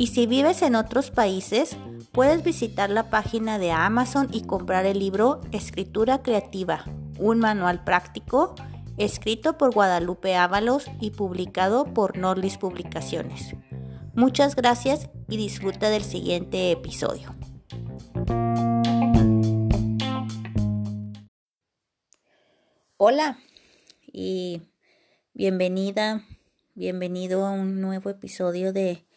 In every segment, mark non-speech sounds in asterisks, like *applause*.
Y si vives en otros países, puedes visitar la página de Amazon y comprar el libro Escritura Creativa, un manual práctico escrito por Guadalupe Ábalos y publicado por Norlis Publicaciones. Muchas gracias y disfruta del siguiente episodio. Hola y Bienvenida, bienvenido a un nuevo episodio de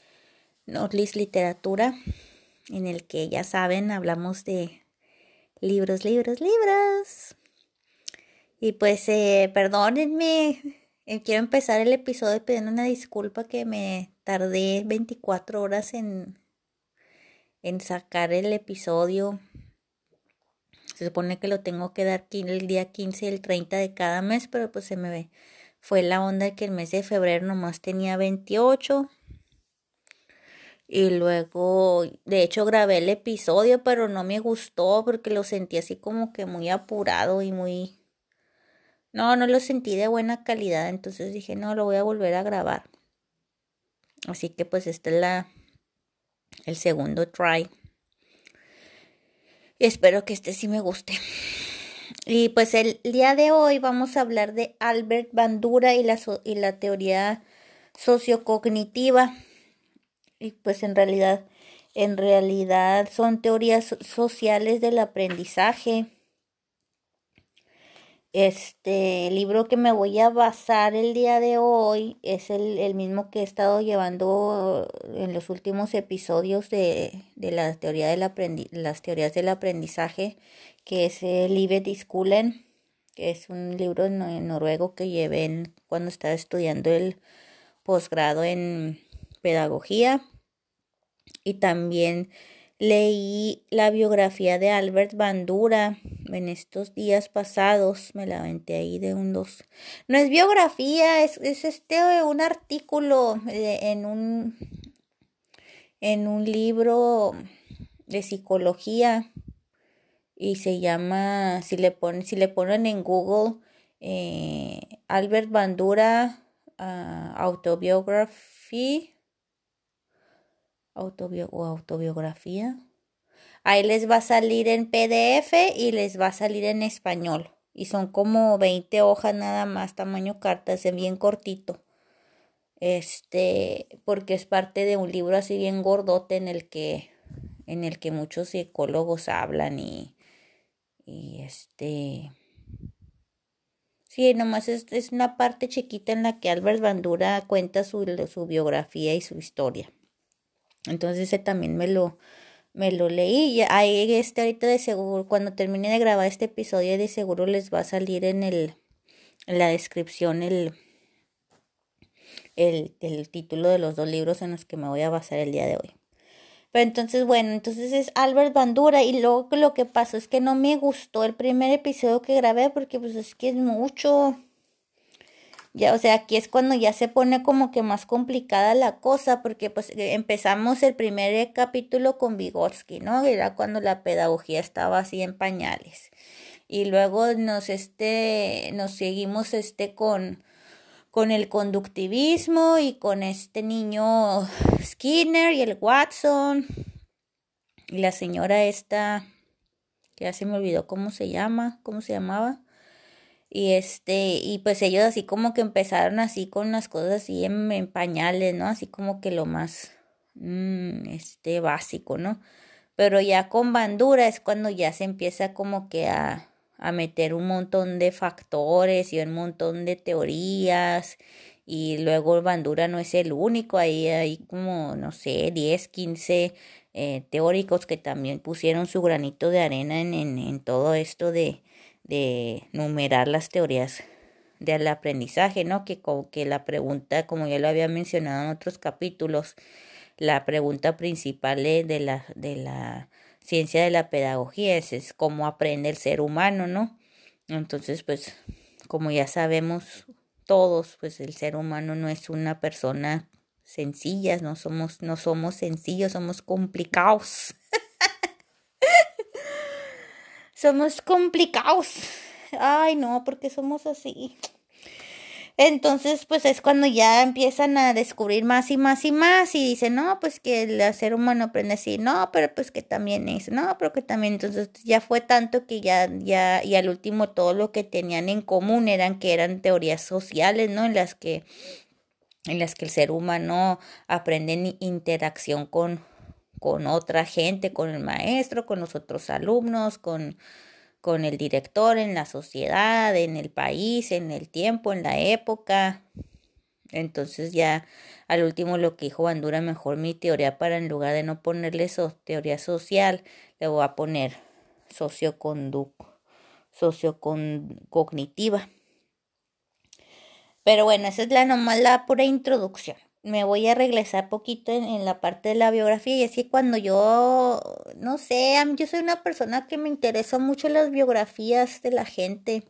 Nordlis Literatura, en el que ya saben, hablamos de libros, libros, libros. Y pues, eh, perdónenme, eh, quiero empezar el episodio pidiendo una disculpa que me tardé 24 horas en, en sacar el episodio. Se supone que lo tengo que dar el día 15 y el 30 de cada mes, pero pues se me ve fue la onda que el mes de febrero nomás tenía 28. Y luego, de hecho, grabé el episodio, pero no me gustó porque lo sentí así como que muy apurado y muy... No, no lo sentí de buena calidad, entonces dije, no, lo voy a volver a grabar. Así que pues este es la... el segundo try. Y espero que este sí me guste. Y pues el día de hoy vamos a hablar de Albert Bandura y la, y la teoría sociocognitiva. Y pues en realidad, en realidad son teorías sociales del aprendizaje. Este libro que me voy a basar el día de hoy es el, mismo que he estado llevando en los últimos episodios de, de la teoría del las teorías del aprendizaje que es el Livet Skolen, que es un libro en noruego que llevé cuando estaba estudiando el posgrado en pedagogía. Y también leí la biografía de Albert Bandura en estos días pasados. Me la aventé ahí de un dos. No es biografía, es, es este un artículo en un en un libro de psicología y se llama, si le ponen, si le ponen en Google, eh, Albert Bandura uh, Autobiography o autobiografía. Ahí les va a salir en PDF y les va a salir en español. Y son como 20 hojas nada más, tamaño carta, es bien cortito. Este, porque es parte de un libro así bien gordote en el que en el que muchos psicólogos hablan y y este. Sí, nomás es, es, una parte chiquita en la que Albert Bandura cuenta su, su biografía y su historia. Entonces ese también me lo, me lo leí. Y ahí este ahorita de seguro, cuando termine de grabar este episodio, de seguro les va a salir en el en la descripción el, el, el título de los dos libros en los que me voy a basar el día de hoy. Pero entonces, bueno, entonces es Albert Bandura y luego lo que pasó es que no me gustó el primer episodio que grabé porque pues es que es mucho. Ya, o sea, aquí es cuando ya se pone como que más complicada la cosa, porque pues eh, empezamos el primer capítulo con Vygotsky, ¿no? Era cuando la pedagogía estaba así en pañales. Y luego nos este, nos seguimos este con con el conductivismo y con este niño Skinner y el Watson y la señora esta que ya se me olvidó cómo se llama, cómo se llamaba. Y este, y pues ellos así como que empezaron así con las cosas así en, pañales, ¿no? Así como que lo más, mm, este, básico, ¿no? Pero ya con bandura es cuando ya se empieza como que a, a meter un montón de factores y un montón de teorías y luego Bandura no es el único, ahí hay como, no sé, 10, 15 eh, teóricos que también pusieron su granito de arena en, en, en todo esto de, de numerar las teorías del aprendizaje, ¿no? Que que la pregunta, como ya lo había mencionado en otros capítulos, la pregunta principal de la, de la ciencia de la pedagogía es, es cómo aprende el ser humano, ¿no? Entonces, pues, como ya sabemos todos, pues el ser humano no es una persona sencilla, no somos, no somos sencillos, somos complicados. *laughs* somos complicados. Ay, no, porque somos así. Entonces, pues es cuando ya empiezan a descubrir más y más y más y dicen, no, pues que el ser humano aprende así, no, pero pues que también es, no, pero que también, entonces ya fue tanto que ya, ya, y al último todo lo que tenían en común eran que eran teorías sociales, ¿no? En las que, en las que el ser humano aprende en interacción con, con otra gente, con el maestro, con los otros alumnos, con con el director, en la sociedad, en el país, en el tiempo, en la época. Entonces ya al último lo que dijo Bandura, mejor mi teoría para en lugar de no ponerle so teoría social, le voy a poner sociocognitiva. Pero bueno, esa es la nomás la pura introducción me voy a regresar poquito en, la parte de la biografía y así cuando yo, no sé, yo soy una persona que me interesa mucho las biografías de la gente,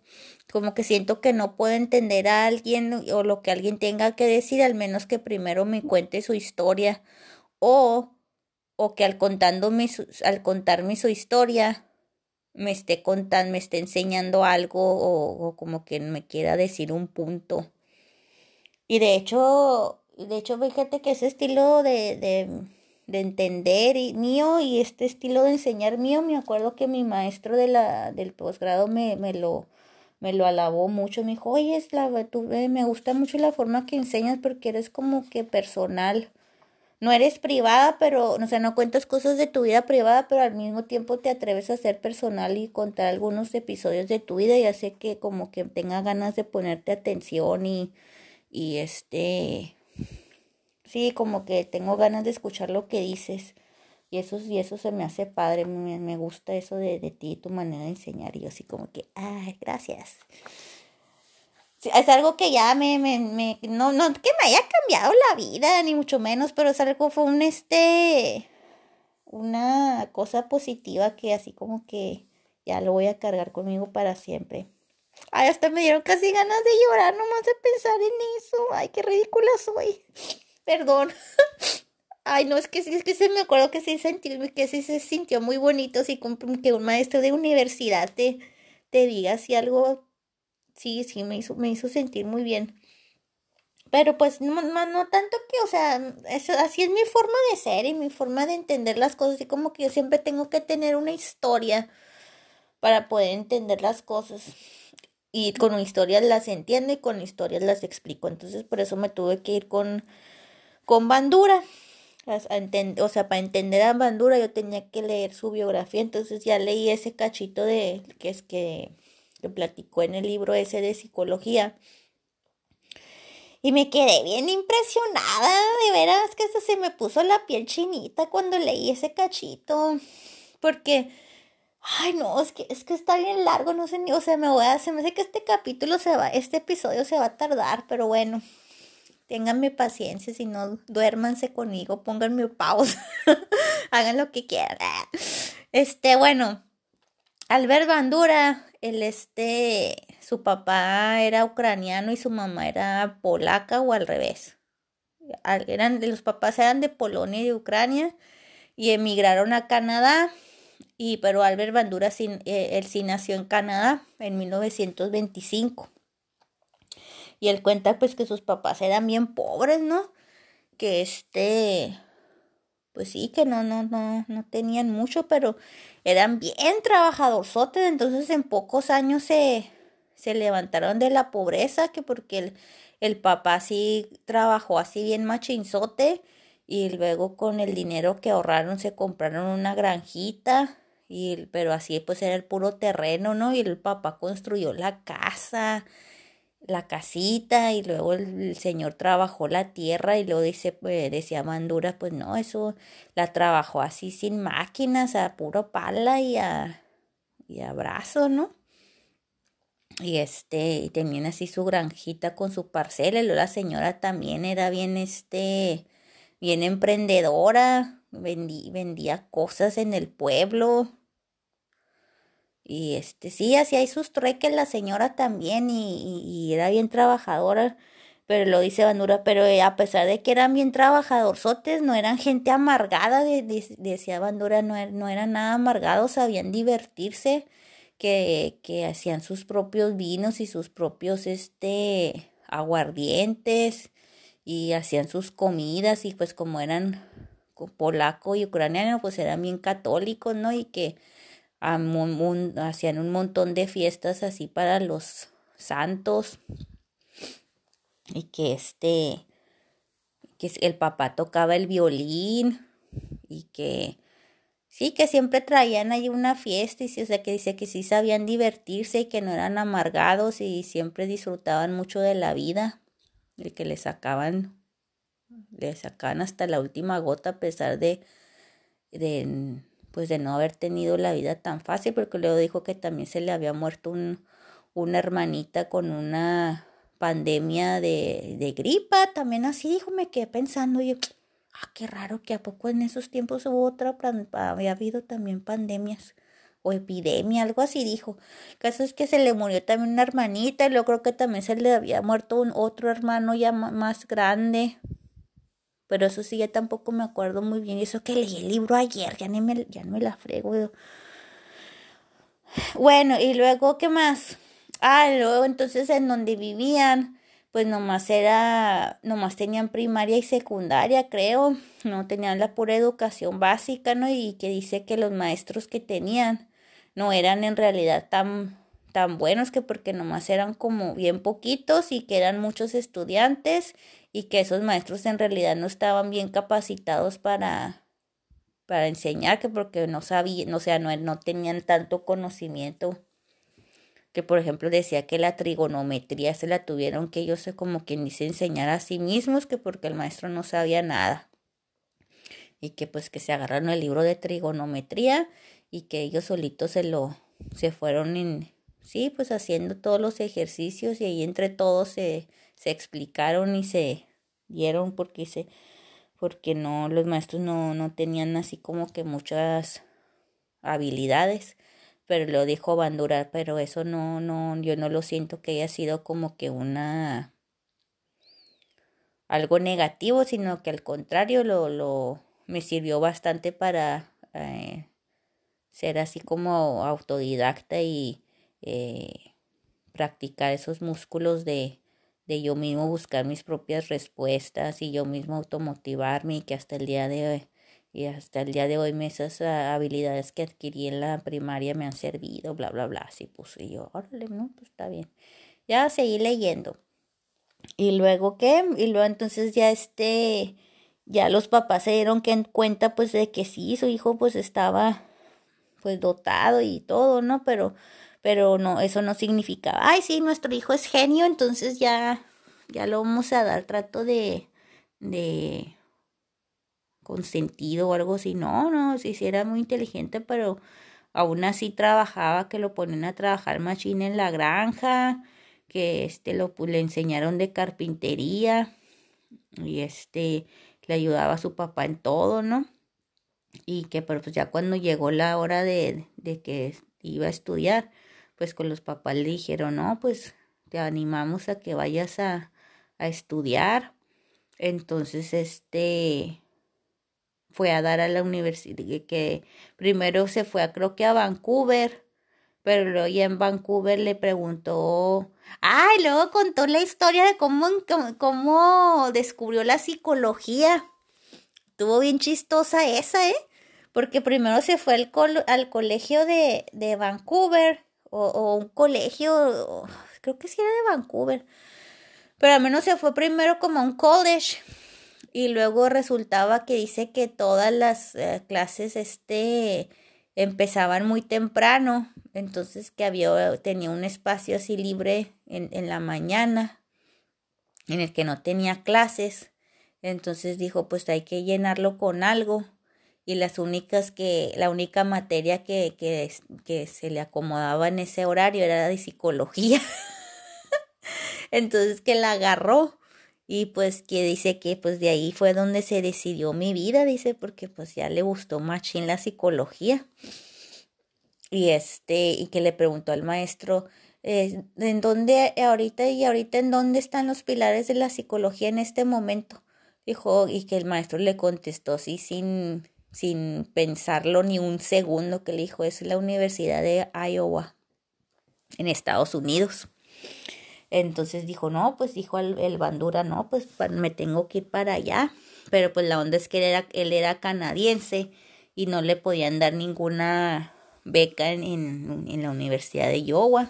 como que siento que no puedo entender a alguien o lo que alguien tenga que decir, al menos que primero me cuente su historia o, o que al, contándome al contarme su historia me esté contando, me esté enseñando algo o como que me quiera decir un punto. Y de hecho, de hecho, fíjate que ese estilo de, de, de entender y, mío y este estilo de enseñar mío, me acuerdo que mi maestro de la, del posgrado me, me lo me lo alabó mucho, me dijo, oye, es la, tú, me gusta mucho la forma que enseñas porque eres como que personal. No eres privada, pero, o sea, no cuentas cosas de tu vida privada, pero al mismo tiempo te atreves a ser personal y contar algunos episodios de tu vida y hace que como que tenga ganas de ponerte atención y, y este, Sí, como que tengo ganas de escuchar lo que dices. Y eso, y eso se me hace padre, me, me gusta eso de, de ti, tu manera de enseñar. Y yo así como que, ay, gracias. es algo que ya me, me, me, no, no que me haya cambiado la vida, ni mucho menos, pero es algo, fue un, este, una cosa positiva que así como que ya lo voy a cargar conmigo para siempre. Ay, hasta me dieron casi ganas de llorar nomás de pensar en eso. Ay, qué ridícula soy. Perdón. *laughs* Ay, no, es que es que se me acuerdo que sí que sí se sintió muy bonito, como que un maestro de universidad te, te diga así algo, sí, sí, me hizo, me hizo sentir muy bien. Pero pues no, no, tanto que, o sea, eso, así es mi forma de ser y mi forma de entender las cosas, y como que yo siempre tengo que tener una historia para poder entender las cosas. Y con historias las entiendo y con historias las explico. Entonces por eso me tuve que ir con con Bandura. O sea, para entender a Bandura yo tenía que leer su biografía, entonces ya leí ese cachito de que es que, que platicó en el libro ese de psicología. Y me quedé bien impresionada, de veras que se me puso la piel chinita cuando leí ese cachito. Porque, ay no, es que, es que está bien largo, no sé ni, o sea, me voy a, se me hace que este capítulo se va, este episodio se va a tardar, pero bueno, Ténganme paciencia, si no, duérmanse conmigo, pónganme pausa, *laughs* hagan lo que quieran. Este, bueno, Albert Bandura, el este, su papá era ucraniano y su mamá era polaca o al revés. Eran, los papás eran de Polonia y de Ucrania y emigraron a Canadá. Y, pero Albert Bandura, sin, eh, sí nació en Canadá en 1925. Y él cuenta pues que sus papás eran bien pobres, ¿no? Que este, pues sí, que no, no, no, no tenían mucho, pero eran bien trabajadorzotes, entonces en pocos años se, se levantaron de la pobreza, que porque el, el papá sí trabajó así bien machinzote y luego con el dinero que ahorraron se compraron una granjita y pero así pues era el puro terreno, ¿no? Y el papá construyó la casa la casita y luego el, señor trabajó la tierra y luego dice, pues, decía Mandura, pues no, eso la trabajó así sin máquinas, a puro pala y a, y brazo, ¿no? y este, tenían así su granjita con su parcela, y luego la señora también era bien, este, bien emprendedora, vendía cosas en el pueblo, y este, sí, hacía ahí sus trueques la señora también, y, y, era bien trabajadora, pero lo dice Bandura, pero eh, a pesar de que eran bien trabajadorzotes, no eran gente amargada, decía Bandura, no, er, no eran nada amargados, sabían divertirse, que, que hacían sus propios vinos y sus propios este aguardientes y hacían sus comidas y pues como eran polaco y ucraniano pues eran bien católicos, ¿no? Y que hacían un montón de fiestas así para los santos. Y que este que el papá tocaba el violín y que Sí, que siempre traían ahí una fiesta y sí, o sea, que dice que sí sabían divertirse y que no eran amargados y siempre disfrutaban mucho de la vida y que le sacaban, le sacaban hasta la última gota a pesar de, de, pues de no haber tenido la vida tan fácil, porque luego dijo que también se le había muerto un, una hermanita con una pandemia de, de gripa, también así dijo, me quedé pensando, yo, ah, qué raro que a poco en esos tiempos hubo otra, había habido también pandemias o epidemia, algo así dijo. El caso es que se le murió también una hermanita y luego creo que también se le había muerto un otro hermano ya más grande. Pero eso sí, ya tampoco me acuerdo muy bien. Eso que leí el libro ayer, ya, ni me, ya no me la frego. Bueno, y luego, ¿qué más? Ah, luego entonces en donde vivían, pues nomás era, nomás tenían primaria y secundaria, creo, no tenían la pura educación básica, ¿no? Y que dice que los maestros que tenían no eran en realidad tan, tan buenos que porque nomás eran como bien poquitos y que eran muchos estudiantes y que esos maestros en realidad no estaban bien capacitados para, para enseñar, que porque no sabían, o sea, no, no tenían tanto conocimiento que por ejemplo decía que la trigonometría se la tuvieron que ellos como quien dice enseñar a sí mismos, que porque el maestro no sabía nada. Y que pues que se agarraron el libro de trigonometría y que ellos solitos se lo, se fueron en, sí, pues haciendo todos los ejercicios y ahí entre todos se, se explicaron y se dieron porque se, porque no, los maestros no, no tenían así como que muchas habilidades pero lo dijo Bandura, pero eso no, no, yo no lo siento que haya sido como que una algo negativo, sino que al contrario lo, lo me sirvió bastante para eh, ser así como autodidacta y eh, practicar esos músculos de, de yo mismo buscar mis propias respuestas y yo mismo automotivarme y que hasta el día de hoy y hasta el día de hoy esas ah, habilidades que adquirí en la primaria me han servido, bla, bla, bla. Así pues, y yo, órale, no, pues está bien. Ya seguí leyendo. Y luego, ¿qué? Y luego entonces ya este, ya los papás se dieron cuenta pues de que sí, su hijo pues estaba pues dotado y todo, ¿no? Pero, pero no, eso no significaba, ay, sí, nuestro hijo es genio, entonces ya, ya lo vamos a dar trato de, de, consentido o algo así. No, no, sí, sí era muy inteligente, pero aún así trabajaba, que lo ponen a trabajar machine en la granja, que este lo le enseñaron de carpintería y este le ayudaba a su papá en todo, ¿no? Y que pero pues ya cuando llegó la hora de, de que iba a estudiar, pues con los papás le dijeron, no, pues te animamos a que vayas a, a estudiar. Entonces, este, fue a dar a la universidad, que primero se fue a, creo que a Vancouver, pero luego ya en Vancouver le preguntó, ay, luego contó la historia de cómo, cómo, descubrió la psicología. Estuvo bien chistosa esa, ¿eh? Porque primero se fue al, al colegio de, de Vancouver, o, un colegio, creo que sí era de Vancouver, pero al menos se fue primero como a un college y luego resultaba que dice que todas las eh, clases este empezaban muy temprano, entonces que había tenía un espacio así libre en la mañana en el que no tenía clases, entonces dijo pues hay que llenarlo con algo y las únicas que, la única materia que, que, que se le acomodaba en ese horario era de psicología. *laughs* Entonces que la agarró y pues que dice que pues de ahí fue donde se decidió mi vida, dice, porque pues ya le gustó machín la psicología. Y este, y que le preguntó al maestro, eh, ¿en dónde ahorita y ahorita en dónde están los pilares de la psicología en este momento? Dijo, y que el maestro le contestó sí sin, sin pensarlo ni un segundo, que le dijo, es la Universidad de Iowa, en Estados Unidos. Entonces dijo, no, pues dijo el, Bandura, no, pues me tengo que ir para allá. Pero pues la onda es que él era, él era canadiense y no le podían dar ninguna beca en, en, la Universidad de Iowa.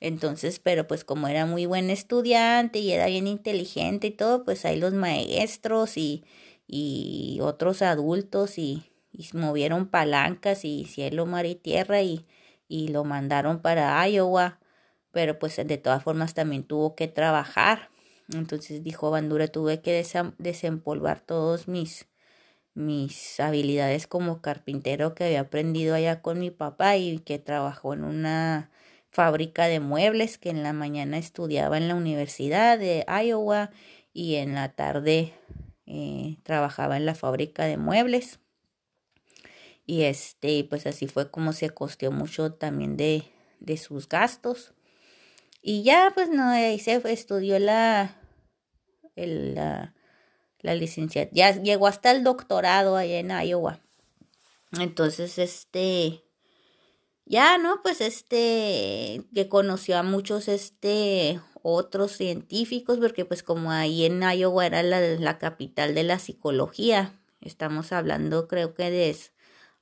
Entonces, pero pues como era muy buen estudiante y era bien inteligente y todo, pues ahí los maestros y, y otros adultos y, movieron palancas y cielo, mar y tierra y, y lo mandaron para Iowa pero pues de todas formas también tuvo que trabajar. Entonces dijo Bandura, tuve que desempolvar todos mis, mis habilidades como carpintero que había aprendido allá con mi papá y que trabajó en una fábrica de muebles que en la mañana estudiaba en la Universidad de Iowa y en la tarde eh, trabajaba en la fábrica de muebles. Y este, pues así fue como se costeó mucho también de, de sus gastos. Y ya, pues no, ahí se estudió la, el, la, la licenciatura, ya llegó hasta el doctorado allá en Iowa. Entonces, este, ya, ¿no? Pues este, que conoció a muchos, este, otros científicos, porque pues como ahí en Iowa era la, la capital de la psicología, estamos hablando creo que de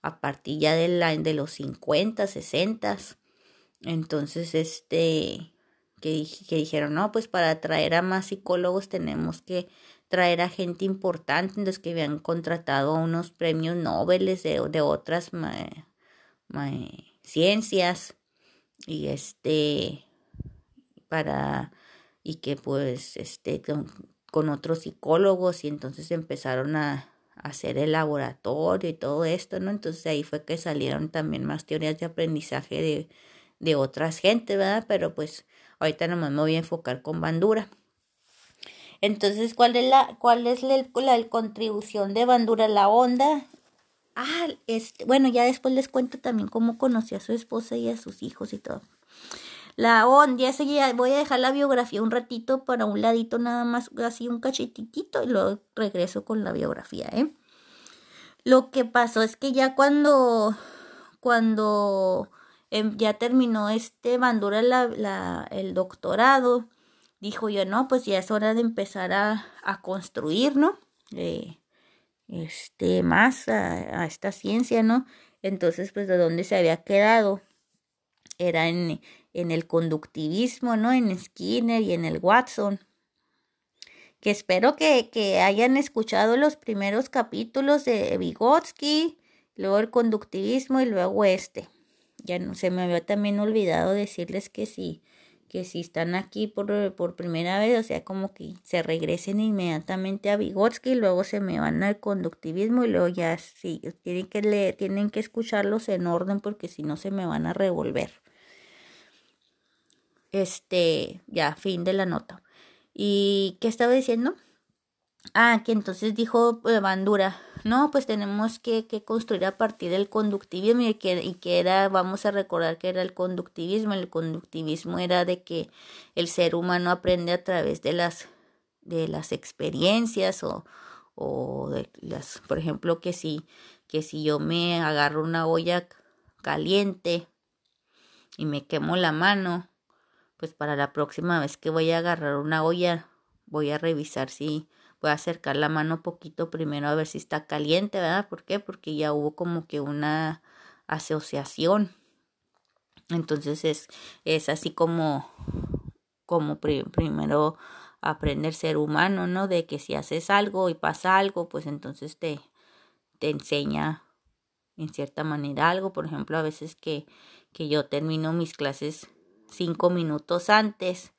a partir ya de, la, de los 50, 60. Entonces, este, que, que dijeron, no, pues para atraer a más psicólogos tenemos que traer a gente importante, los que habían contratado unos premios Nobel de, de otras ciencias y este para y que pues este con, con, otros psicólogos y entonces empezaron a, hacer el laboratorio y todo esto, ¿no? Entonces ahí fue que salieron también más teorías de aprendizaje de, de otras gente, ¿verdad? Pero pues Ahorita nomás me voy a enfocar con Bandura. Entonces, ¿cuál es la, cuál es la contribución de Bandura a la onda? Ah, este, bueno, ya después les cuento también cómo conocí a su esposa y a sus hijos y todo. La onda, ya seguía, voy a dejar la biografía un ratito para un ladito nada más, así un cachetitito y luego regreso con la biografía, ¿eh? Lo que pasó es que ya cuando, cuando Em, ya terminó este Bandura el doctorado, dijo yo, no, pues ya es hora de empezar a, a construir, ¿no? Eh, este, más a, a, esta ciencia, ¿no? Entonces, pues de dónde se había quedado era en, en el conductivismo, ¿no? En Skinner y en el Watson. Que espero que, hayan escuchado los primeros capítulos de Vygotsky, luego el conductivismo y luego este ya no se me había también olvidado decirles que sí, que si están aquí por, por primera vez, o sea, como que se regresen inmediatamente a Vygotsky, luego se me van al conductivismo y luego ya sí, tienen que leer, tienen que escucharlos en orden porque si no se me van a revolver. Este, ya, fin de la nota. ¿Y qué estaba diciendo? Ah, que entonces dijo eh, Bandura, no, pues tenemos que, que, construir a partir del conductivismo y que, y que era, vamos a recordar que era el conductivismo, el conductivismo era de que el ser humano aprende a través de las, de las experiencias o, o de las, por ejemplo, que si, que si yo me agarro una olla caliente y me quemo la mano, pues para la próxima vez que voy a agarrar una olla, voy a revisar si voy a acercar la mano poquito primero a ver si está caliente, ¿verdad? ¿Por qué? Porque ya hubo como que una asociación. Entonces es, es así como, como primero aprender ser humano, ¿no? De que si haces algo y pasa algo, pues entonces te, te enseña en cierta manera algo. Por ejemplo, a veces que, que yo termino mis clases cinco minutos antes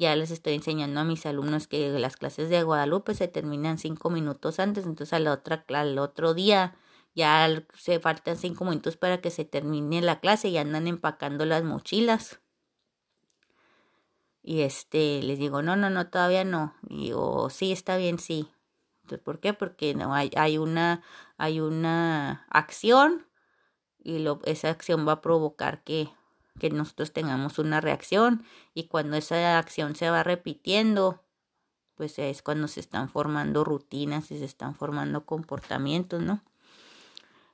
ya les estoy enseñando a mis alumnos que las clases de Guadalupe se terminan cinco minutos antes, entonces al, otra, al otro día ya se faltan cinco minutos para que se termine la clase y andan empacando las mochilas. Y este, les digo, no, no, no, todavía no. Y digo, sí, está bien, sí. Entonces, ¿por qué? Porque no, hay, hay una, hay una acción y lo, esa acción va a provocar que, que nosotros tengamos una reacción y cuando esa acción se va repitiendo, pues es cuando se están formando rutinas y se están formando comportamientos, ¿no?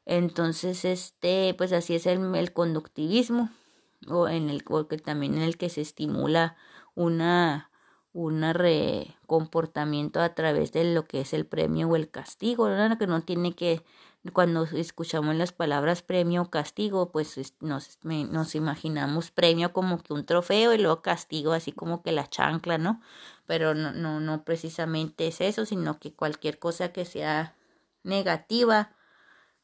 Entonces, este, pues así es el, el conductivismo, o en el que también en el que se estimula una una comportamiento a través de lo que es el premio o el castigo, ¿no? que no tiene que cuando escuchamos las palabras premio o castigo, pues nos, nos imaginamos premio como que un trofeo y luego castigo así como que la chancla, ¿no? Pero no, no, no precisamente es eso, sino que cualquier cosa que sea negativa,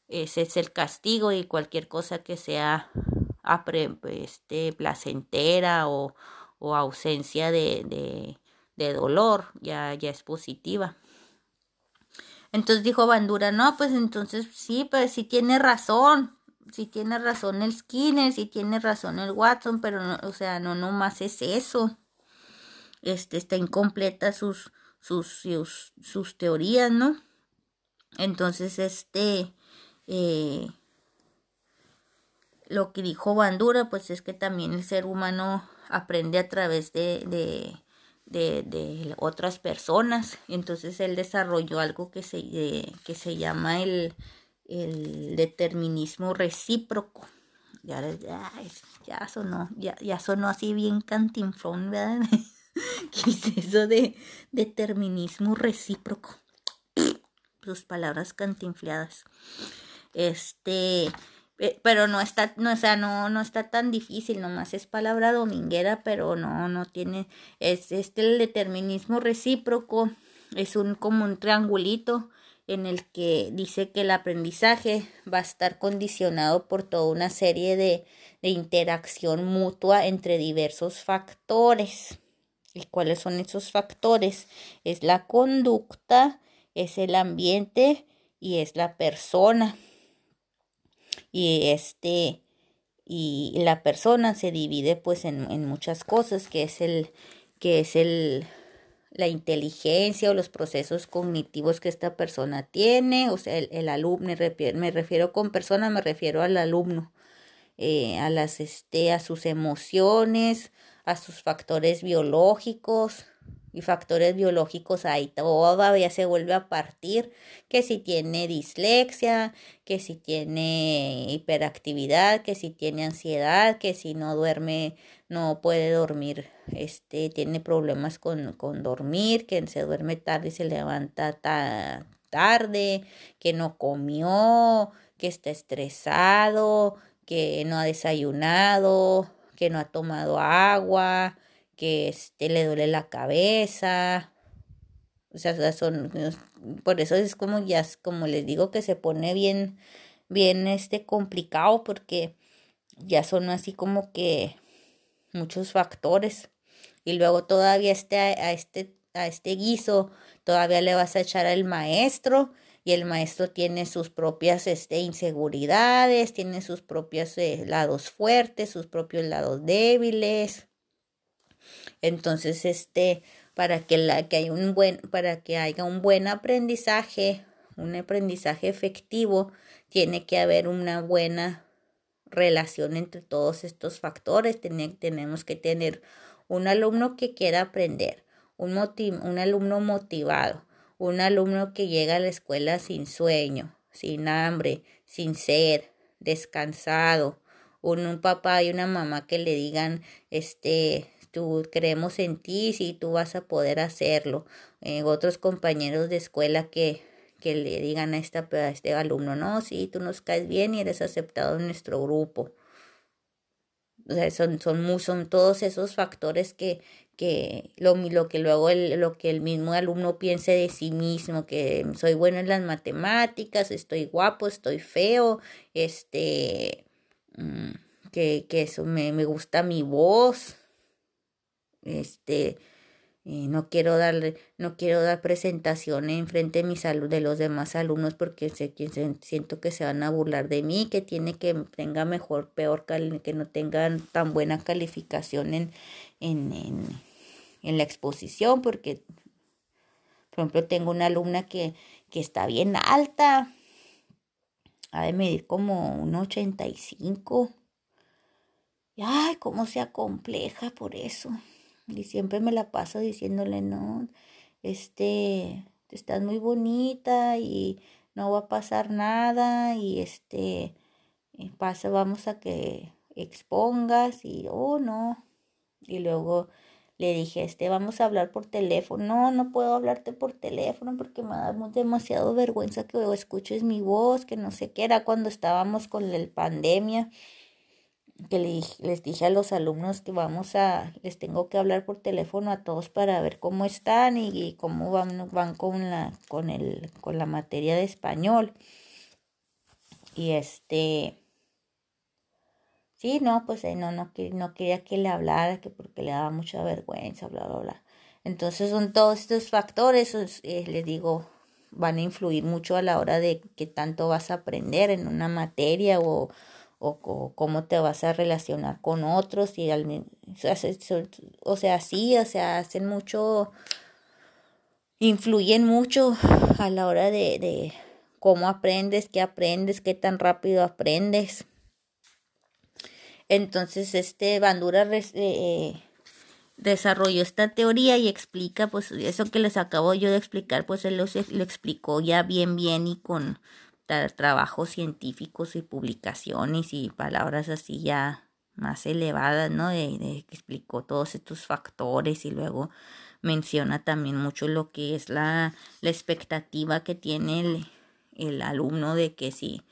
ese es el castigo y cualquier cosa que sea este, placentera o, o ausencia de, de, de dolor ya, ya es positiva. Entonces dijo Bandura, no, pues entonces sí, pues sí tiene razón, sí tiene razón el Skinner, sí tiene razón el Watson, pero no, o sea, no nomás es eso. Este está incompleta sus, sus, sus, sus teorías, ¿no? Entonces, este, eh, lo que dijo Bandura, pues es que también el ser humano aprende a través de, de, de, de otras personas. Entonces él desarrolló algo que se, que se llama el, el determinismo recíproco. Ya, ya, ya sonó, ya, ya sonó así bien cantinflón, ¿verdad? *laughs* ¿Qué es eso de determinismo recíproco? *clears throat* Sus palabras cantinfladas. Este, pero no está, no, o sea, no, no está tan difícil, nomás es palabra dominguera, pero no, no tiene, es este el determinismo recíproco, es un como un triangulito en el que dice que el aprendizaje va a estar condicionado por toda una serie de, de interacción mutua entre diversos factores. ¿Y cuáles son esos factores? Es la conducta, es el ambiente y es la persona y este y la persona se divide pues en, en muchas cosas que es el que es el la inteligencia o los procesos cognitivos que esta persona tiene, o sea, el, el alumno, me refiero, con persona, me refiero al alumno, eh, a las, este, a sus emociones, a sus factores biológicos, y factores biológicos ahí todavía se vuelve a partir que si tiene dislexia, que si tiene hiperactividad, que si tiene ansiedad, que si no duerme, no puede dormir, este tiene problemas con, con dormir, que se duerme tarde y se levanta tarde, que no comió, que está estresado, que no ha desayunado, que no ha tomado agua, que este, le duele la cabeza. O sea, son, por eso es como ya, como les digo, que se pone bien, bien este complicado porque ya son así como que muchos factores. Y luego todavía este, a este, a este guiso, todavía le vas a echar al maestro y el maestro tiene sus propias este, inseguridades, tiene sus propios eh, lados fuertes, sus propios lados débiles. Entonces, este, para que, la, que, haya un buen, para que haya un buen aprendizaje, un aprendizaje efectivo, tiene que haber una buena relación entre todos estos factores. tenemos que tener un alumno que quiera aprender, un, un alumno motivado, un alumno que llega a la escuela sin sueño, sin hambre, sin sed, descansado, un, un papá y una mamá que le digan, este, tú creemos en ti, si tú vas a poder hacerlo. Eh, otros compañeros de escuela que, que le digan a, esta, a este alumno, no, sí, tú nos caes bien y eres aceptado en nuestro grupo. O sea, son, son, son todos esos factores que, que lo, lo que luego el, lo que el mismo alumno piense de sí mismo, que soy bueno en las matemáticas, estoy guapo, estoy feo, este, mm, que, que eso me, me gusta mi voz, este, eh, no quiero darle, no quiero dar presentación en frente de mis de los demás alumnos porque sé que siento que se van a burlar de mí, que tiene que tenga mejor, peor, que no tengan tan buena calificación en, en, en, en la exposición, porque, por ejemplo, tengo una alumna que, que está bien alta, ha de medir como un 85. Y ay, cómo se acompleja por eso. Y siempre me la paso diciéndole, no, este, estás muy bonita y no va a pasar nada y este, pasa, vamos a que expongas y, oh, no. Y luego le dije, este, vamos a hablar por teléfono. No, no puedo hablarte por teléfono porque me da demasiado vergüenza que escuches mi voz, que no sé qué era cuando estábamos con la pandemia que les dije a los alumnos que vamos a, les tengo que hablar por teléfono a todos para ver cómo están y, cómo van, van con la, con el, con la materia de español. Y este, sí, no, pues eh, no, no, no quería que le hablara, que porque le daba mucha vergüenza, bla, bla, bla. Entonces son todos estos factores, eh, les digo, van a influir mucho a la hora de qué tanto vas a aprender en una materia o, o, cómo te vas a relacionar con otros y al, o sea, sí, o sea, hacen mucho, influyen mucho a la hora de, cómo aprendes, qué aprendes, qué tan rápido aprendes. Entonces, este Bandura eh, eh, desarrolló esta teoría y explica, pues, eso que les acabo yo de explicar, pues él lo, lo explicó ya bien, bien y con trabajos científicos y publicaciones y palabras así ya más elevadas, ¿no? De, de, que explicó todos estos factores y luego menciona también mucho lo que es la, la expectativa que tiene el, el alumno de que si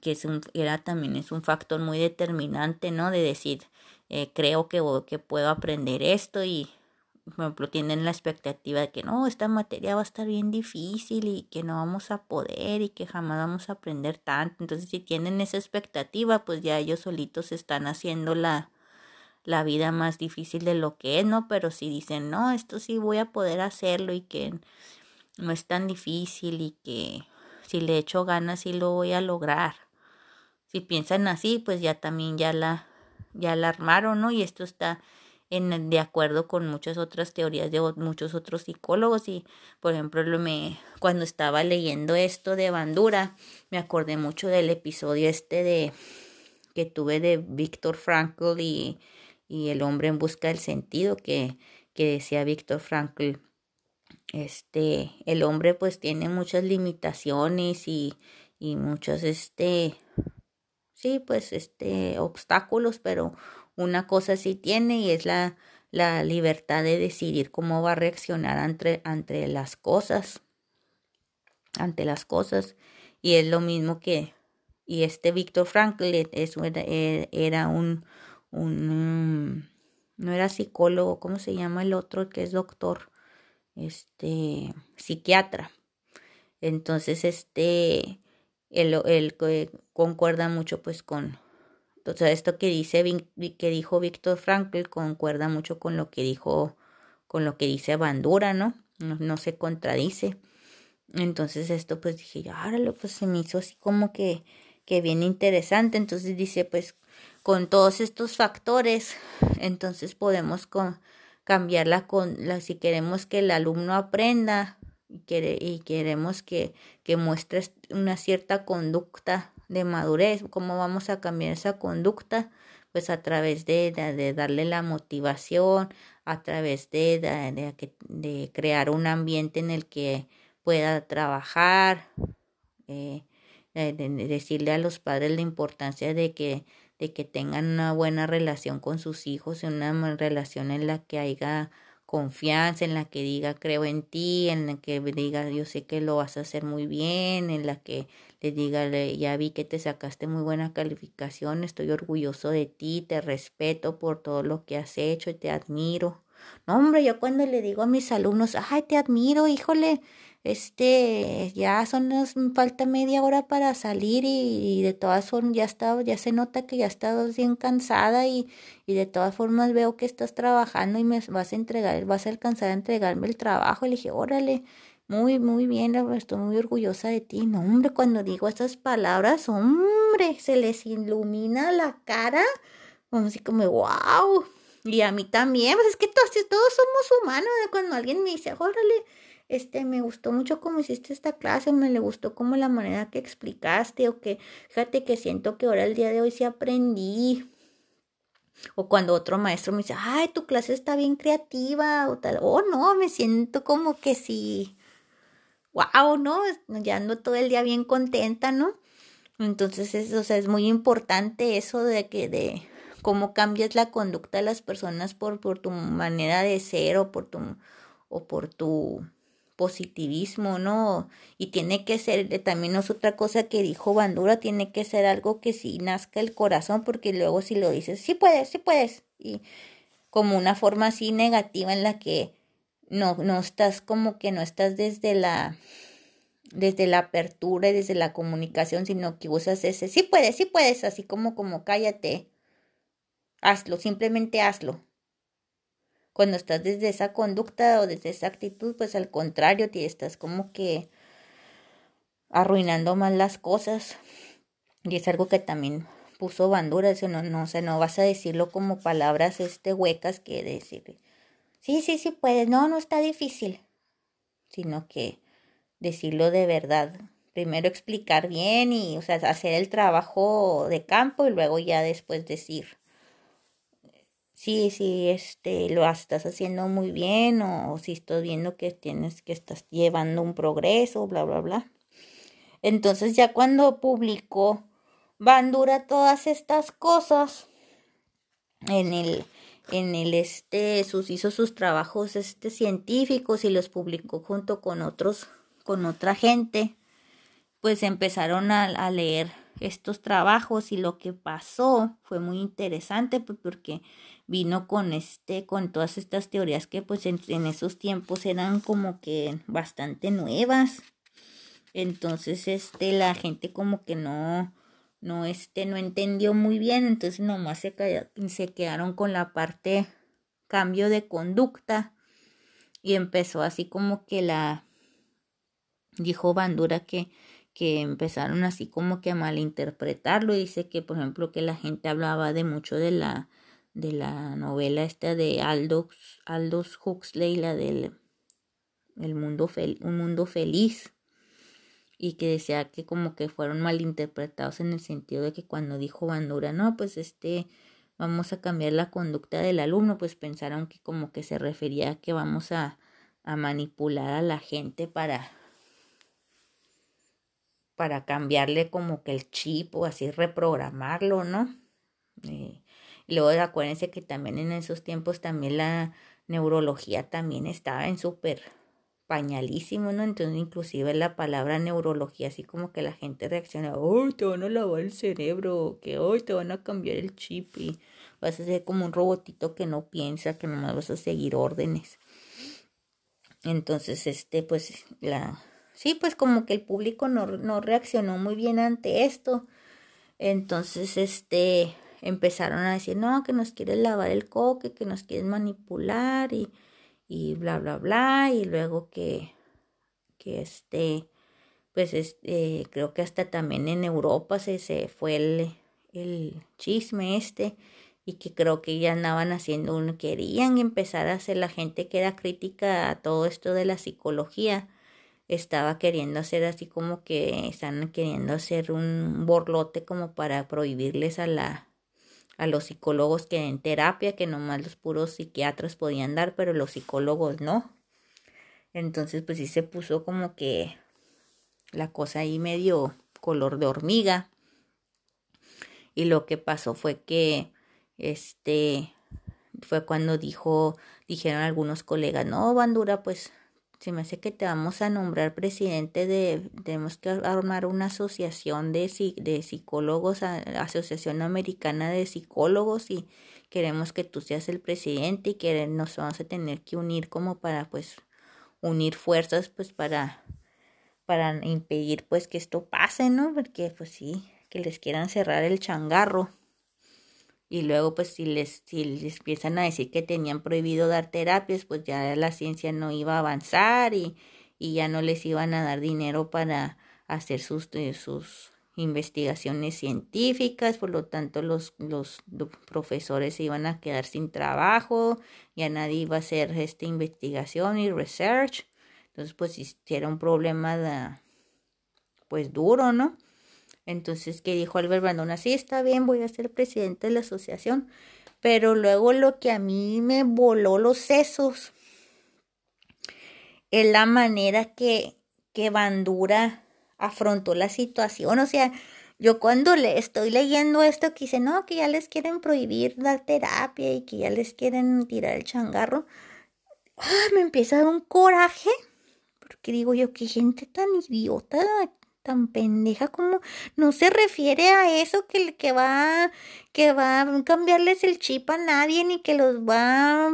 que es un, era también es un factor muy determinante, ¿no? De decir, eh, creo que puedo aprender esto y por ejemplo, tienen la expectativa de que no, esta materia va a estar bien difícil y que no vamos a poder y que jamás vamos a aprender tanto. Entonces, si tienen esa expectativa, pues ya ellos solitos están haciendo la, la vida más difícil de lo que es, ¿no? Pero si dicen, no, esto sí voy a poder hacerlo y que no es tan difícil y que si le echo ganas sí lo voy a lograr. Si piensan así, pues ya también ya la, ya la armaron, ¿no? Y esto está en, de acuerdo con muchas otras teorías de muchos otros psicólogos y por ejemplo cuando estaba leyendo esto de Bandura me acordé mucho del episodio este de que tuve de Víctor Frankl y, y el hombre en busca del sentido que, que decía Víctor Frankl este el hombre pues tiene muchas limitaciones y, y muchos este sí pues este obstáculos pero una cosa sí tiene y es la, la libertad de decidir cómo va a reaccionar ante, ante las cosas, ante las cosas. Y es lo mismo que, y este Víctor Frankl es, era, era un, un, no era psicólogo, ¿cómo se llama el otro que es doctor? Este, psiquiatra. Entonces, este, él, él concuerda mucho pues con, entonces, esto que dice que dijo Víctor Frankl concuerda mucho con lo que dijo con lo que dice Bandura, ¿no? No, se contradice. Entonces, esto pues dije, ahora pues se me hizo así como que que bien interesante. Entonces dice, pues con todos estos factores, entonces podemos con, cambiarla con la, si queremos que el alumno aprenda y, quiere, y queremos que, que muestre una cierta conducta de madurez, cómo vamos a cambiar esa conducta, pues a través de, de, darle la motivación, a través de, de, de, crear un ambiente en el que pueda trabajar, eh, decirle a los padres la importancia de que, de que tengan una buena relación con sus hijos, una relación en la que haya confianza, en la que diga creo en ti, en la que diga yo sé que lo vas a hacer muy bien, en la que le diga ya vi que te sacaste muy buena calificación, estoy orgulloso de ti, te respeto por todo lo que has hecho y te admiro. No, hombre, yo cuando le digo a mis alumnos, ay, te admiro, híjole, este, ya son, falta media hora para salir y, de todas formas ya está, ya se nota que ya estás bien cansada y, y de todas formas veo que estás trabajando y me vas a entregar, vas a alcanzar a entregarme el trabajo. Y le dije, órale, muy, muy bien, estoy muy orgullosa de ti. No, hombre, cuando digo esas palabras, hombre, se les ilumina la cara, como así como, wow. Y a mí también, pues es que todos, todos somos humanos, cuando alguien me dice, órale, este, me gustó mucho cómo hiciste esta clase, me le gustó como la manera que explicaste, o que, fíjate que siento que ahora el día de hoy sí aprendí. O cuando otro maestro me dice, ay, tu clase está bien creativa, o tal, oh no, me siento como que sí, wow, ¿no? Ya ando todo el día bien contenta, ¿no? Entonces, es, o sea, es muy importante eso de que, de cómo cambias la conducta de las personas por, por tu manera de ser o por tu, o por tu positivismo, ¿no? Y tiene que ser, eh, también es otra cosa que dijo Bandura, tiene que ser algo que sí nazca el corazón, porque luego si lo dices, sí puedes, sí puedes, y como una forma así negativa en la que no, no estás como que no estás desde la, desde la apertura y desde la comunicación, sino que usas ese, sí puedes, sí puedes, así como, como cállate, hazlo, simplemente hazlo. Cuando estás desde esa conducta o desde esa actitud, pues al contrario, te estás como que arruinando más las cosas. Y es algo que también puso Bandura, no, no, o sea, no vas a decirlo como palabras este huecas que decir, sí, sí, sí puedes, no, no está difícil, sino que decirlo de verdad. Primero explicar bien y, o sea, hacer el trabajo de campo y luego ya después decir sí, sí, este, lo estás haciendo muy bien o, si estás viendo que tienes, que estás llevando un progreso, bla, bla, bla. Entonces ya cuando publicó Bandura todas estas cosas en el, en el este, sus, hizo sus trabajos este, científicos y los publicó junto con otros, con otra gente, pues empezaron a, leer estos trabajos y lo que pasó fue muy interesante pues, porque vino con este con todas estas teorías que pues en, esos tiempos eran como que bastante nuevas. Entonces este la gente como que no no este no entendió muy bien entonces nomás se, se quedaron con la parte cambio de conducta y empezó así como que la dijo Bandura que que empezaron así como que a malinterpretarlo. Dice que, por ejemplo, que la gente hablaba de mucho de la, de la novela esta de Aldous, Aldous Huxley, la del el mundo un mundo feliz. Y que decía que como que fueron malinterpretados en el sentido de que cuando dijo Bandura, no, pues este, vamos a cambiar la conducta del alumno, pues pensaron que como que se refería a que vamos a, a manipular a la gente para para cambiarle como que el chip o así reprogramarlo, ¿no? Eh, luego acuérdense que también en esos tiempos también la neurología también estaba en súper pañalísimo, ¿no? Entonces inclusive la palabra neurología, así como que la gente reacciona, ¡ay, te van a lavar el cerebro! que hoy te van a cambiar el chip! Y vas a ser como un robotito que no piensa, que nomás vas a seguir órdenes. Entonces, este, pues, la, sí, pues como que el público no, no reaccionó muy bien ante esto. Entonces, este, empezaron a decir, no, que nos quieren lavar el coque, que nos quieren manipular y, y bla, bla, bla. Y luego que, que este, pues este, creo que hasta también en Europa se, se fue el, el chisme este y que creo que ya andaban haciendo un, querían empezar a hacer la gente que era crítica a todo esto de la psicología estaba queriendo hacer así como que están queriendo hacer un borlote como para prohibirles a la a los psicólogos que den terapia, que nomás los puros psiquiatras podían dar, pero los psicólogos no. Entonces, pues sí se puso como que la cosa ahí medio color de hormiga. Y lo que pasó fue que este fue cuando dijo dijeron algunos colegas, "No, Bandura, pues se me hace que te vamos a nombrar presidente de, tenemos que armar una asociación de, de psicólogos, Asociación Americana de Psicólogos y queremos que tú seas el presidente y que nos vamos a tener que unir como para pues unir fuerzas pues para para impedir pues que esto pase, ¿no? Porque pues sí, que les quieran cerrar el changarro. Y luego pues si les, si les empiezan a decir que tenían prohibido dar terapias, pues ya la ciencia no iba a avanzar y, y ya no les iban a dar dinero para hacer sus, eh, sus investigaciones científicas, por lo tanto los, los, profesores se iban a quedar sin trabajo, ya nadie iba a hacer esta investigación y research. Entonces, pues era un problema pues duro, ¿no? Entonces, ¿qué dijo Albert Bandona? Sí, está bien, voy a ser presidente de la asociación. Pero luego lo que a mí me voló los sesos es la manera que, que Bandura afrontó la situación. O sea, yo cuando le estoy leyendo esto que dice, no, que ya les quieren prohibir dar terapia y que ya les quieren tirar el changarro, ¡ah! me empieza a dar un coraje. Porque digo yo, qué gente tan idiota, tan pendeja como no se refiere a eso que, que va que va a cambiarles el chip a nadie ni que los va a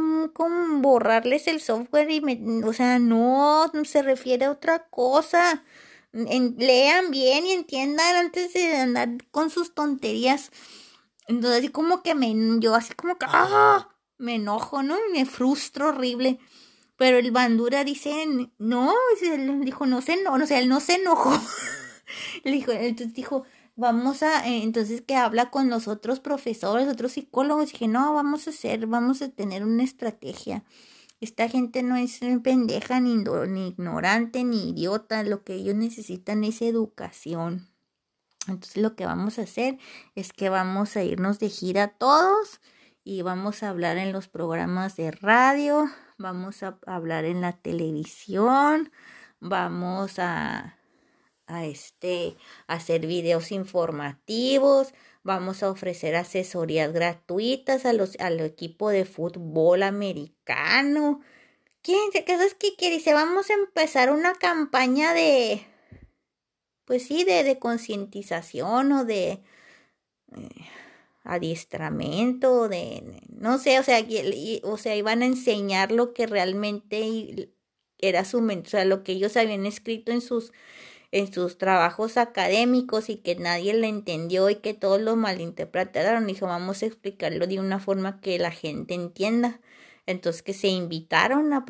borrarles el software y o sea no, se refiere a otra cosa lean bien y entiendan antes de andar con sus tonterías. Entonces, así como que me, yo así como que, ¡ah! Me enojo, ¿no? Me frustro horrible. Pero el Bandura dice, no, dijo, no sé, no, o sea, él no se enojó. *laughs* Le dijo, entonces dijo, vamos a, eh, entonces que habla con los otros profesores, otros psicólogos. dije, no, vamos a hacer, vamos a tener una estrategia. Esta gente no es pendeja, ni, ni ignorante, ni idiota. Lo que ellos necesitan es educación. Entonces lo que vamos a hacer es que vamos a irnos de gira todos y vamos a hablar en los programas de radio, vamos a hablar en la televisión, vamos a, a este, hacer videos informativos, Vamos a ofrecer asesorías gratuitas a los, al equipo de fútbol americano. ¿Quién? ¿Qué es que quiere? Vamos a empezar una campaña de, pues sí, de, de concientización o de eh, adiestramiento, de, no sé, o sea, o sea, iban a enseñar lo que realmente era su, o sea, lo que ellos habían escrito en sus en sus trabajos académicos y que nadie le entendió y que todos lo malinterpretaron. Dijo, vamos a explicarlo de una forma que la gente entienda. Entonces que se invitaron a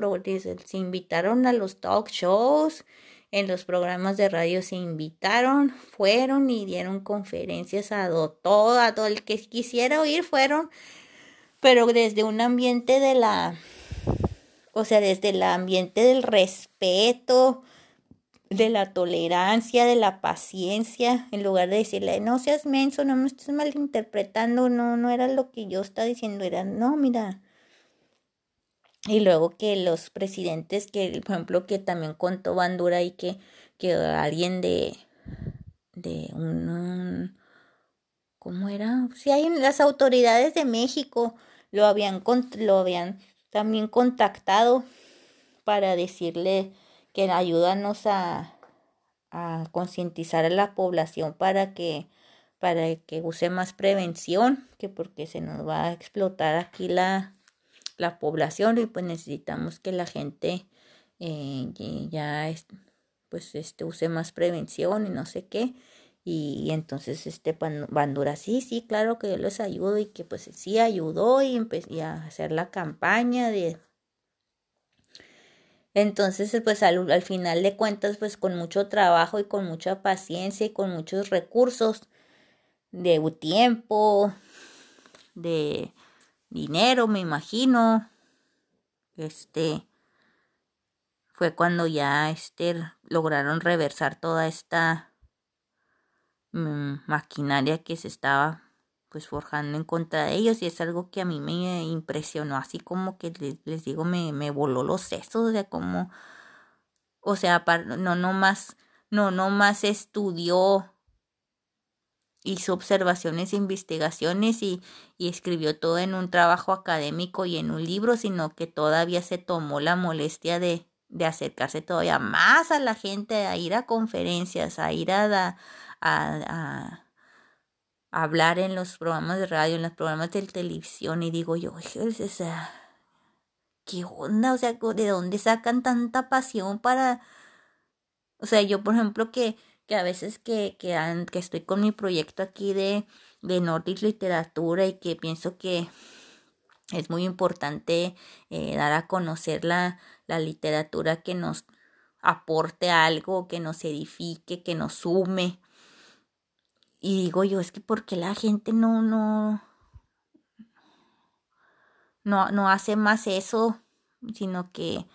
se invitaron a los talk shows, en los programas de radio se invitaron, fueron y dieron conferencias a todo, a todo el que quisiera oír fueron, pero desde un ambiente de la, o sea, desde el ambiente del respeto, de la tolerancia, de la paciencia, en lugar de decirle, no seas menso, no me estés malinterpretando, no, no era lo que yo estaba diciendo, era, no, mira. Y luego que los presidentes, que por ejemplo, que también contó Bandura y que, que alguien de, de un, ¿cómo era? Si hay las autoridades de México lo habían, lo habían también contactado para decirle que ayúdanos a, a concientizar a la población para que para que use más prevención, que porque se nos va a explotar aquí la, la población y pues necesitamos que la gente eh, ya pues este use más prevención y no sé qué y, entonces este Bandura sí sí claro que yo les ayudo y que pues sí ayudó y empecé a hacer la campaña de entonces, pues al, al, final de cuentas, pues con mucho trabajo y con mucha paciencia y con muchos recursos de tiempo, de dinero, me imagino, este, fue cuando ya este, lograron reversar toda esta mm, maquinaria que se estaba pues forjando en contra de ellos. Y es algo que a mí me impresionó así como que les, digo me, me voló los sesos de cómo o sea no no más no no más estudió hizo observaciones e investigaciones y, y escribió todo en un trabajo académico y en un libro sino que todavía se tomó la molestia de de acercarse todavía más a la gente a ir a conferencias a ir a, a, a hablar en los programas de radio, en los programas de televisión y digo yo, ¿qué onda? O sea, ¿de dónde sacan tanta pasión para... O sea, yo, por ejemplo, que, que a veces que, que, que estoy con mi proyecto aquí de, de Nordic Literatura y que pienso que es muy importante eh, dar a conocer la, la literatura que nos aporte algo, que nos edifique, que nos sume. Y digo yo, es que porque la gente no, no, no, no hace más eso, sino que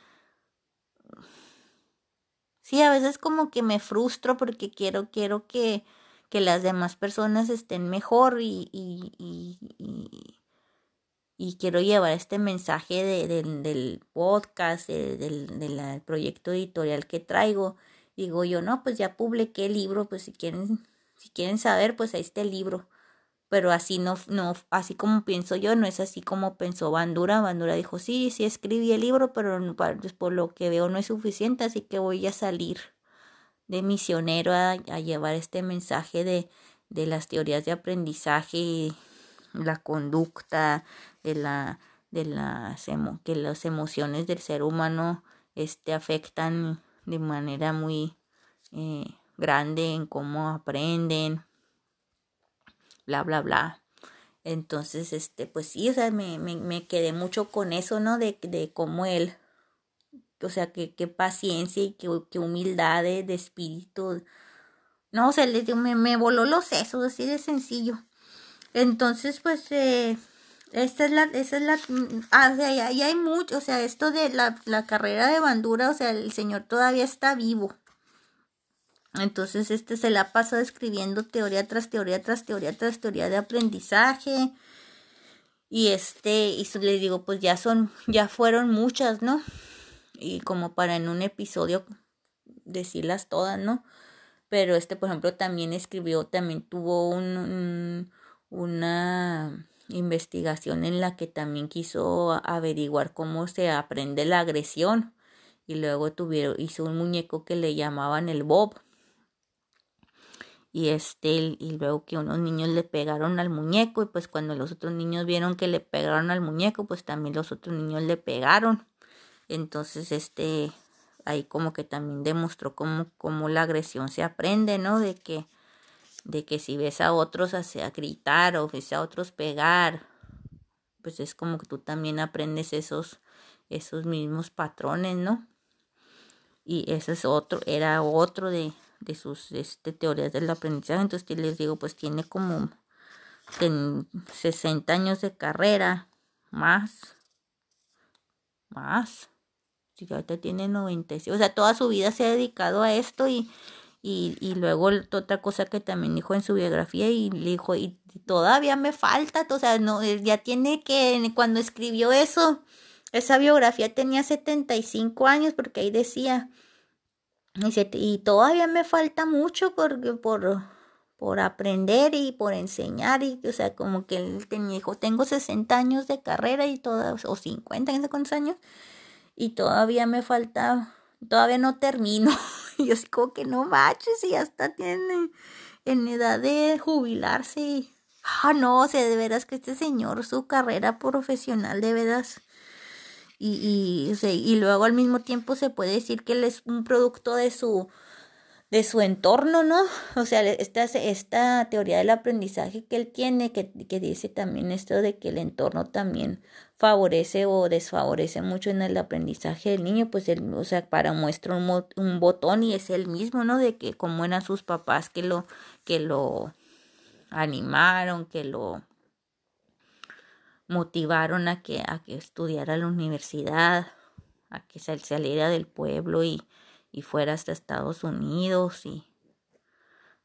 sí, a veces como que me frustro porque quiero, quiero que, que las demás personas estén mejor y, y, y, y quiero llevar este mensaje de, del podcast, del, del proyecto editorial que traigo. Digo yo, no, pues ya publiqué el libro, pues si quieren, si quieren saber, pues ahí está el libro pero así no, no, así como pienso yo, no es así como pensó Bandura. Bandura dijo, sí, sí escribí el libro, pero pues, por lo que veo no es suficiente, así que voy a salir de misionero a, llevar este mensaje de, de las teorías de aprendizaje, la conducta, de la, de las que las emociones del ser humano este, afectan de manera muy eh, grande en cómo aprenden, bla, bla, bla. Entonces, este, pues sí, o sea, me, me, me quedé mucho con eso, ¿no? De, de cómo él, o sea, qué que paciencia y qué, humildad de, espíritu. No, o sea, me, me voló los sesos, así de sencillo. Entonces, pues, eh, esta es la, esa es la, ah, o sea, ya, hay mucho, o sea, esto de la, la carrera de bandura, o sea, el señor todavía está vivo. Entonces, este se la ha pasado escribiendo teoría tras teoría tras teoría tras teoría de aprendizaje. Y este, y le digo, pues ya son, ya fueron muchas, ¿no? Y como para en un episodio decirlas todas, ¿no? Pero este, por ejemplo, también escribió, también tuvo un, una investigación en la que también quiso averiguar cómo se aprende la agresión. Y luego tuvieron, hizo un muñeco que le llamaban el Bob y este y luego que unos niños le pegaron al muñeco y pues cuando los otros niños vieron que le pegaron al muñeco pues también los otros niños le pegaron. Entonces este ahí como que también demostró cómo, cómo la agresión se aprende no de que de que si ves a otros a gritar o ves a otros pegar pues es como que tú también aprendes esos esos mismos patrones no y ese es otro era otro de de sus este, teorías del aprendizaje. Entonces les digo, pues tiene como 60 años de carrera, más, más. Si ahorita tiene 96, o sea, toda su vida se ha dedicado a esto y, y, y luego otra cosa que también dijo en su biografía y le dijo, y todavía me falta, o sea, no, ya tiene que, cuando escribió eso, esa biografía tenía 75 años porque ahí decía, y todavía me falta mucho porque por, por aprender y por enseñar y o sea como que él tenía dijo tengo 60 años de carrera y todas o 50 no sé cuántos años y todavía me falta todavía no termino. *laughs* Y yo así como que no manches y ya está tiene en edad de jubilarse ah no o sea de veras que este señor su carrera profesional de veras y, y, y luego al mismo tiempo se puede decir que él es un producto de su de su entorno, ¿no? O sea, esta, esta teoría del aprendizaje que él tiene, que, que dice también esto de que el entorno también favorece o desfavorece mucho en el aprendizaje del niño, pues él, o sea, para muestra un, un botón y es el mismo, ¿no? De que como eran sus papás que lo, que lo animaron, que lo motivaron a que, a que estudiara la universidad, a que saliera del pueblo y, y fuera hasta Estados Unidos y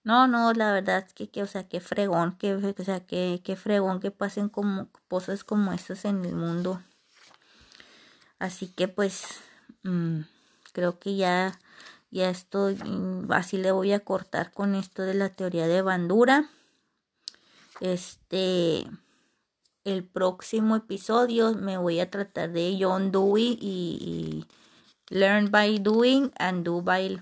no, no, la verdad es que, que o sea, qué fregón, que, o sea, fregón que pasen como cosas como estas en el mundo. Así que pues mm, creo que ya, ya estoy, mm, así le voy a cortar con esto de la teoría de Bandura. Este, el próximo episodio me voy a tratar de John Dewey y, Learn by Doing and Do by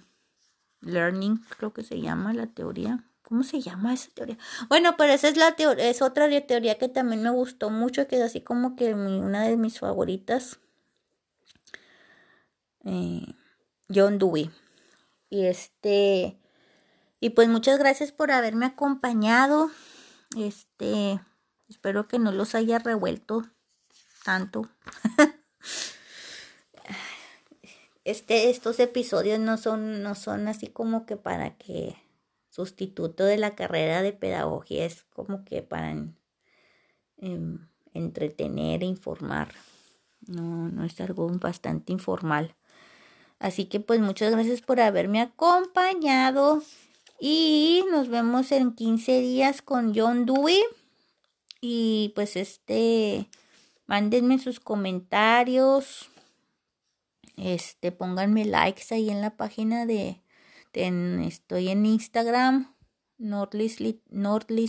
Learning, creo que se llama la teoría. ¿Cómo se llama esa teoría? Bueno, pero esa es la teoría, es otra teoría que también me gustó mucho, que es así como que una de mis favoritas. eh, John Dewey. Y este, y pues muchas gracias por haberme acompañado. Este, espero que no los haya revuelto tanto. *laughs* este, estos episodios no son, no son así como que para que sustituto de la carrera de pedagogía, es como que para em, entretener e informar. No, no es algo bastante informal. Así que pues muchas gracias por haberme acompañado y nos vemos en 15 días con John Dewey. Y pues este, mándenme sus comentarios. Este, pónganme likes ahí en la página de, estoy en Instagram, Nordlist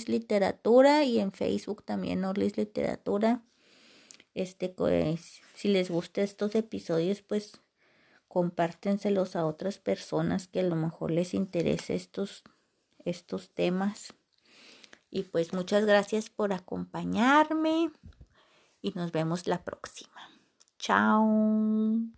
Literatura y en Facebook también Nordlist Literatura. Este, pues, si les gustan estos episodios, pues compártenselos a otras personas que a lo mejor les interese estos, estos temas. Y pues muchas gracias por acompañarme y nos vemos la próxima. Chao.